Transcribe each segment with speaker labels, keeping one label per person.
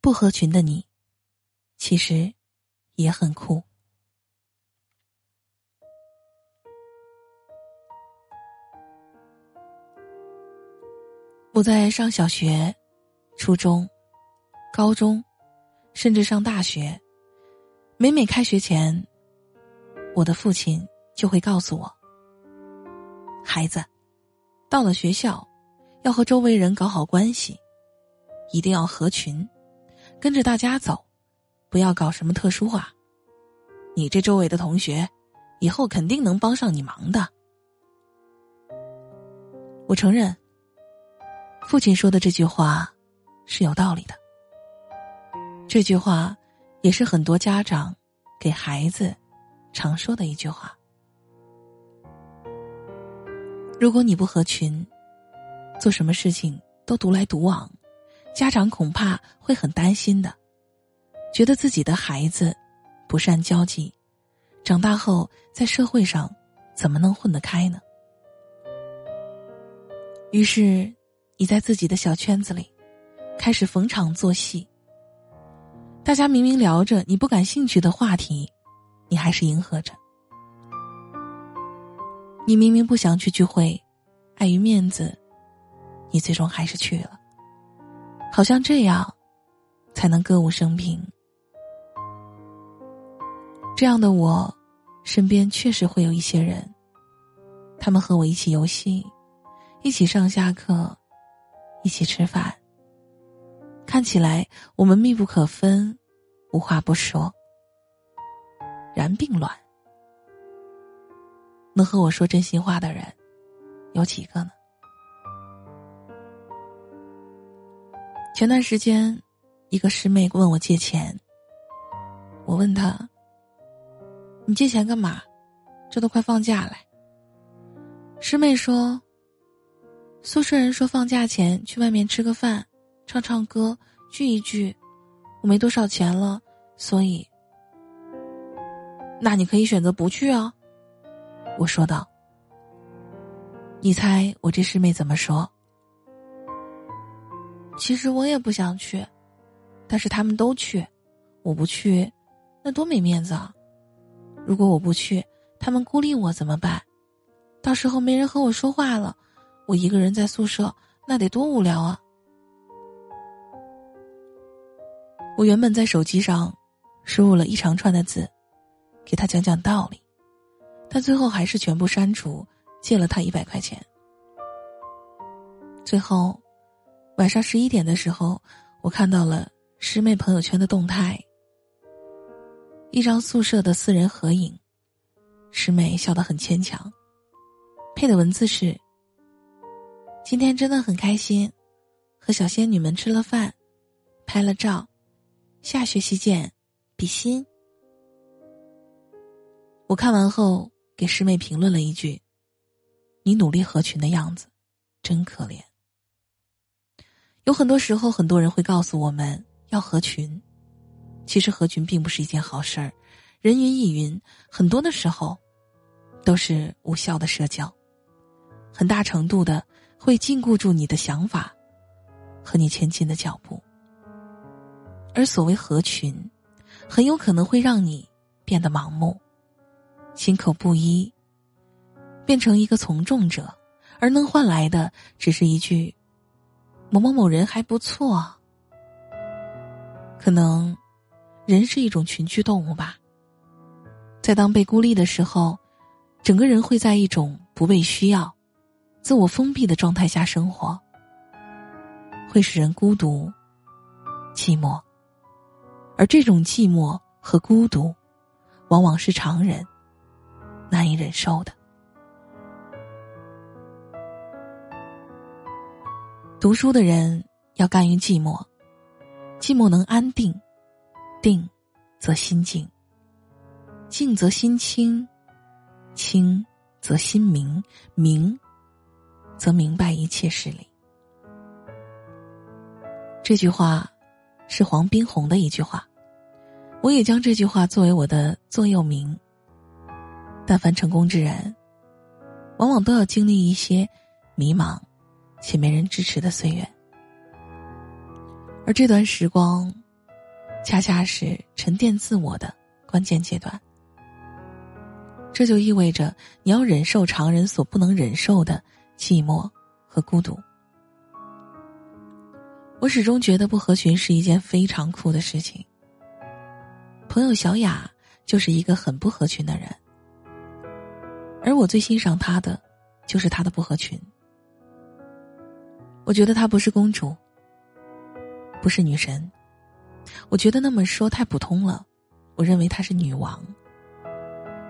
Speaker 1: 不合群的你，其实也很酷。我在上小学、初中、高中，甚至上大学，每每开学前，我的父亲就会告诉我：“孩子，到了学校，要和周围人搞好关系，一定要合群，跟着大家走，不要搞什么特殊化。你这周围的同学，以后肯定能帮上你忙的。”我承认。父亲说的这句话是有道理的。这句话也是很多家长给孩子常说的一句话。如果你不合群，做什么事情都独来独往，家长恐怕会很担心的，觉得自己的孩子不善交际，长大后在社会上怎么能混得开呢？于是。你在自己的小圈子里，开始逢场作戏。大家明明聊着你不感兴趣的话题，你还是迎合着。你明明不想去聚会，碍于面子，你最终还是去了。好像这样，才能歌舞升平。这样的我，身边确实会有一些人，他们和我一起游戏，一起上下课。一起吃饭，看起来我们密不可分，无话不说。然并卵，能和我说真心话的人有几个呢？前段时间，一个师妹问我借钱，我问她：“你借钱干嘛？这都快放假了。”师妹说。宿舍人说放假前去外面吃个饭，唱唱歌，聚一聚。我没多少钱了，所以，那你可以选择不去啊。我说道。你猜我这师妹怎么说？其实我也不想去，但是他们都去，我不去，那多没面子啊！如果我不去，他们孤立我怎么办？到时候没人和我说话了。我一个人在宿舍，那得多无聊啊！我原本在手机上输入了一长串的字，给他讲讲道理，但最后还是全部删除，借了他一百块钱。最后，晚上十一点的时候，我看到了师妹朋友圈的动态，一张宿舍的四人合影，师妹笑得很牵强，配的文字是。今天真的很开心，和小仙女们吃了饭，拍了照，下学期见，比心。我看完后给师妹评论了一句：“你努力合群的样子，真可怜。”有很多时候，很多人会告诉我们要合群，其实合群并不是一件好事儿，人云亦云，很多的时候都是无效的社交，很大程度的。会禁锢住你的想法，和你前进的脚步。而所谓合群，很有可能会让你变得盲目、心口不一，变成一个从众者，而能换来的只是一句“某某某人还不错”。可能，人是一种群居动物吧。在当被孤立的时候，整个人会在一种不被需要。自我封闭的状态下生活，会使人孤独、寂寞，而这种寂寞和孤独，往往是常人难以忍受的。读书的人要甘于寂寞，寂寞能安定，定则心静，静则心清，清则心明，明。则明白一切事理。这句话是黄宾虹的一句话，我也将这句话作为我的座右铭。但凡成功之人，往往都要经历一些迷茫且没人支持的岁月，而这段时光恰恰是沉淀自我的关键阶段。这就意味着你要忍受常人所不能忍受的寂寞和孤独。我始终觉得不合群是一件非常酷的事情。朋友小雅就是一个很不合群的人，而我最欣赏她的，就是她的不合群。我觉得她不是公主，不是女神，我觉得那么说太普通了。我认为她是女王。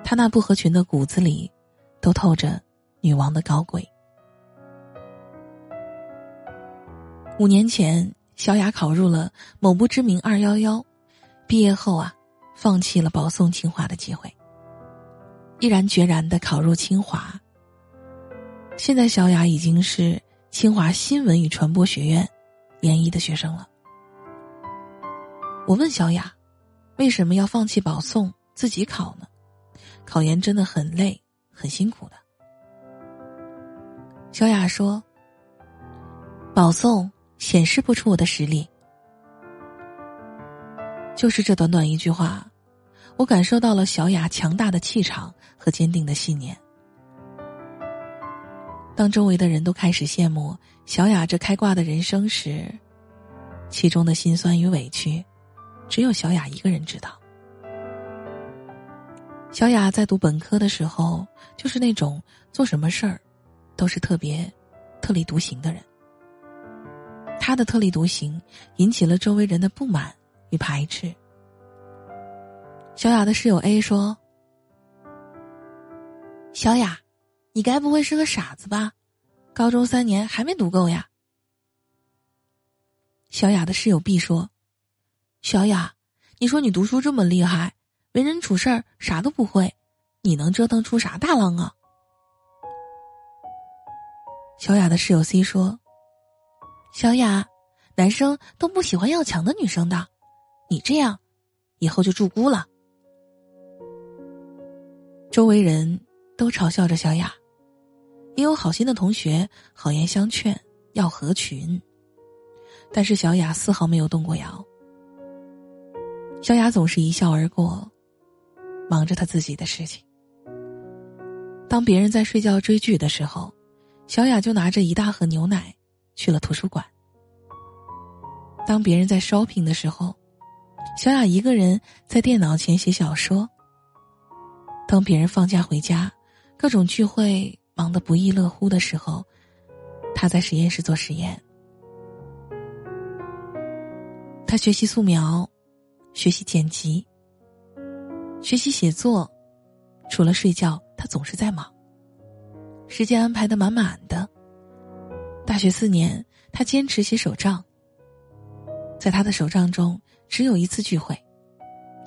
Speaker 1: 她那不合群的骨子里，都透着女王的高贵。五年前，小雅考入了某不知名二幺幺，毕业后啊，放弃了保送清华的机会，毅然决然的考入清华。现在，小雅已经是清华新闻与传播学院研一的学生了。我问小雅，为什么要放弃保送自己考呢？考研真的很累，很辛苦的。小雅说：“保送。”显示不出我的实力，就是这短短一句话，我感受到了小雅强大的气场和坚定的信念。当周围的人都开始羡慕小雅这开挂的人生时，其中的辛酸与委屈，只有小雅一个人知道。小雅在读本科的时候，就是那种做什么事儿，都是特别特立独行的人。他的特立独行引起了周围人的不满与排斥。小雅的室友 A 说：“小雅，你该不会是个傻子吧？高中三年还没读够呀？”小雅的室友 B 说：“小雅，你说你读书这么厉害，为人处事儿啥都不会，你能折腾出啥大浪啊？”小雅的室友 C 说。小雅，男生都不喜欢要强的女生的，你这样，以后就注孤了。周围人都嘲笑着小雅，也有好心的同学好言相劝要合群，但是小雅丝毫没有动过摇。小雅总是一笑而过，忙着她自己的事情。当别人在睡觉追剧的时候，小雅就拿着一大盒牛奶。去了图书馆。当别人在 shopping 的时候，小雅一个人在电脑前写小说。当别人放假回家，各种聚会忙得不亦乐乎的时候，他在实验室做实验。他学习素描，学习剪辑，学习写作，除了睡觉，他总是在忙，时间安排的满满的。大学四年，他坚持写手账。在他的手账中，只有一次聚会，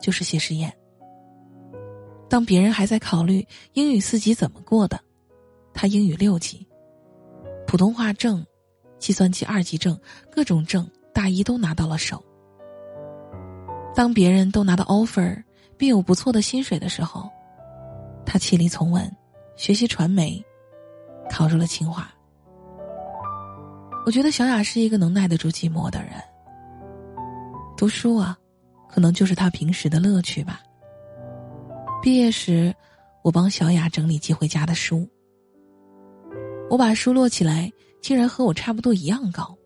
Speaker 1: 就是写实验。当别人还在考虑英语四级怎么过的，他英语六级，普通话证、计算机二级证，各种证大一都拿到了手。当别人都拿到 offer 并有不错的薪水的时候，他气力从文，学习传媒，考入了清华。我觉得小雅是一个能耐得住寂寞的人。读书啊，可能就是他平时的乐趣吧。毕业时，我帮小雅整理寄回家的书。我把书摞起来，竟然和我差不多一样高。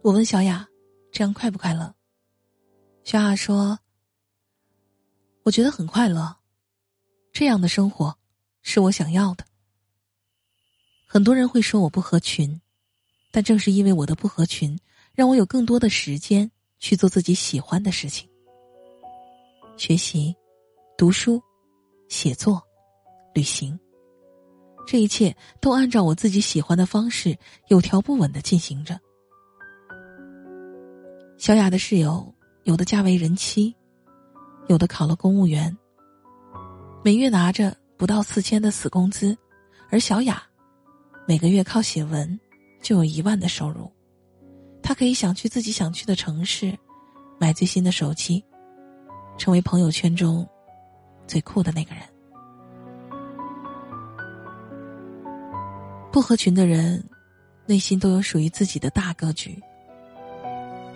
Speaker 1: 我问小雅：“这样快不快乐？”小雅说：“我觉得很快乐，这样的生活是我想要的。”很多人会说我不合群，但正是因为我的不合群，让我有更多的时间去做自己喜欢的事情：学习、读书、写作、旅行。这一切都按照我自己喜欢的方式，有条不紊的进行着。小雅的室友有的嫁为人妻，有的考了公务员，每月拿着不到四千的死工资，而小雅。每个月靠写文，就有一万的收入。他可以想去自己想去的城市，买最新的手机，成为朋友圈中最酷的那个人。不合群的人，内心都有属于自己的大格局。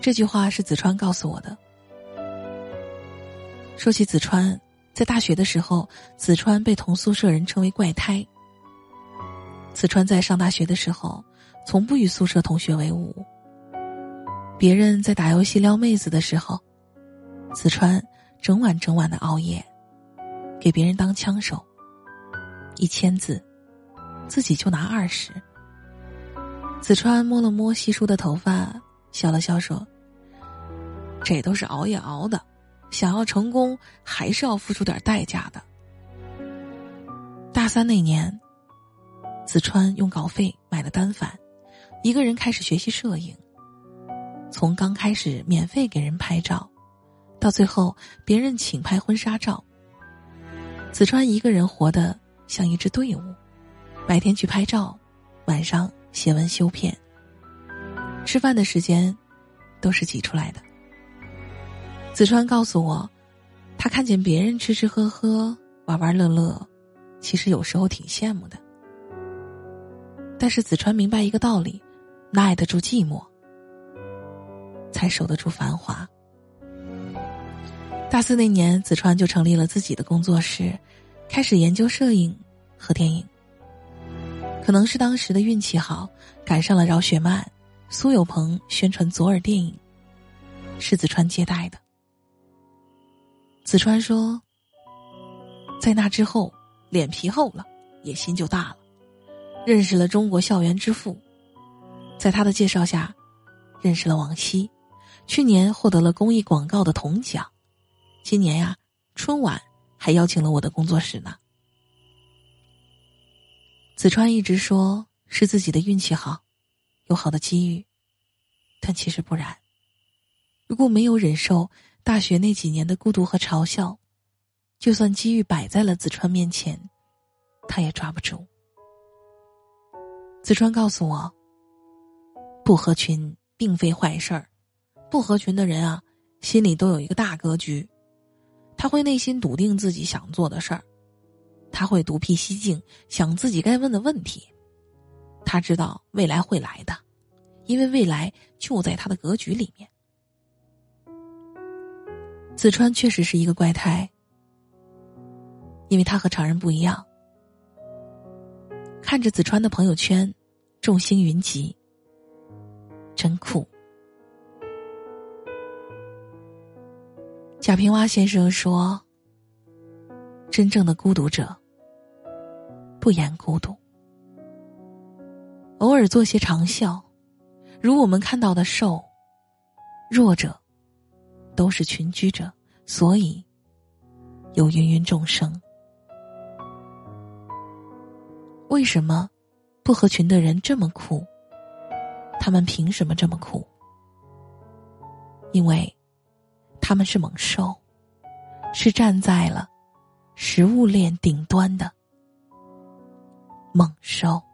Speaker 1: 这句话是子川告诉我的。说起子川，在大学的时候，子川被同宿舍人称为怪胎。子川在上大学的时候，从不与宿舍同学为伍。别人在打游戏撩妹子的时候，子川整晚整晚的熬夜，给别人当枪手。一千字，自己就拿二十。子川摸了摸稀疏的头发，笑了笑说：“这都是熬夜熬的。”想要成功，还是要付出点代价的。大三那年，子川用稿费买了单反，一个人开始学习摄影。从刚开始免费给人拍照，到最后别人请拍婚纱照，子川一个人活得像一支队伍，白天去拍照，晚上写文修片，吃饭的时间都是挤出来的。子川告诉我，他看见别人吃吃喝喝、玩玩乐乐，其实有时候挺羡慕的。但是子川明白一个道理：耐得住寂寞，才守得住繁华。大四那年，子川就成立了自己的工作室，开始研究摄影和电影。可能是当时的运气好，赶上了饶雪漫、苏有朋宣传左耳电影，是子川接待的。子川说：“在那之后，脸皮厚了，野心就大了。认识了中国校园之父，在他的介绍下，认识了王希。去年获得了公益广告的铜奖，今年呀，春晚还邀请了我的工作室呢。”子川一直说是自己的运气好，有好的机遇，但其实不然。如果没有忍受。大学那几年的孤独和嘲笑，就算机遇摆在了子川面前，他也抓不住。子川告诉我，不合群并非坏事儿，不合群的人啊，心里都有一个大格局，他会内心笃定自己想做的事儿，他会独辟蹊径，想自己该问的问题，他知道未来会来的，因为未来就在他的格局里面。子川确实是一个怪胎，因为他和常人不一样。看着子川的朋友圈，众星云集，真酷。贾平凹先生说：“真正的孤独者，不言孤独，偶尔做些长啸，如我们看到的瘦，弱者。”都是群居者，所以有芸芸众生。为什么不合群的人这么酷？他们凭什么这么酷？因为他们是猛兽，是站在了食物链顶端的猛兽。